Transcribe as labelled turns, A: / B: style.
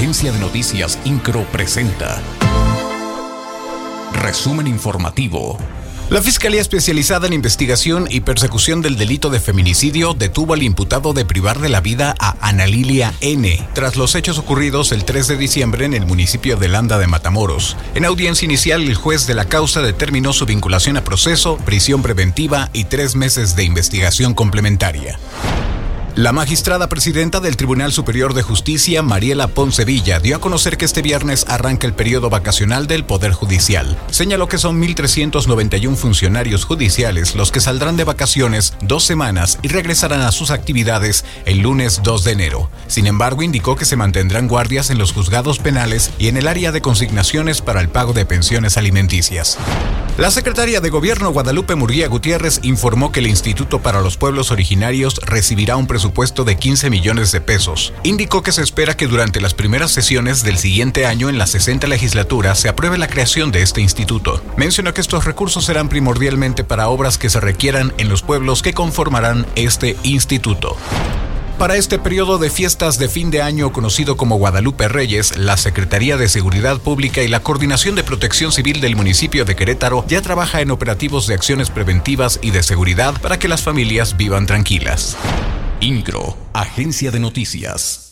A: Agencia de Noticias Incro presenta. Resumen informativo.
B: La Fiscalía Especializada en Investigación y Persecución del Delito de Feminicidio detuvo al imputado de privar de la vida a Ana Lilia N. tras los hechos ocurridos el 3 de diciembre en el municipio de Landa de Matamoros. En audiencia inicial, el juez de la causa determinó su vinculación a proceso, prisión preventiva y tres meses de investigación complementaria. La magistrada presidenta del Tribunal Superior de Justicia, Mariela Poncevilla, dio a conocer que este viernes arranca el periodo vacacional del Poder Judicial. Señaló que son 1.391 funcionarios judiciales los que saldrán de vacaciones dos semanas y regresarán a sus actividades el lunes 2 de enero. Sin embargo, indicó que se mantendrán guardias en los juzgados penales y en el área de consignaciones para el pago de pensiones alimenticias. La secretaria de Gobierno Guadalupe Murguía Gutiérrez informó que el Instituto para los Pueblos Originarios recibirá un presupuesto de 15 millones de pesos. Indicó que se espera que durante las primeras sesiones del siguiente año en la 60 legislatura se apruebe la creación de este instituto. Mencionó que estos recursos serán primordialmente para obras que se requieran en los pueblos que conformarán este instituto. Para este periodo de fiestas de fin de año conocido como Guadalupe Reyes, la Secretaría de Seguridad Pública y la Coordinación de Protección Civil del municipio de Querétaro ya trabaja en operativos de acciones preventivas y de seguridad para que las familias vivan tranquilas.
A: INCRO, Agencia de Noticias.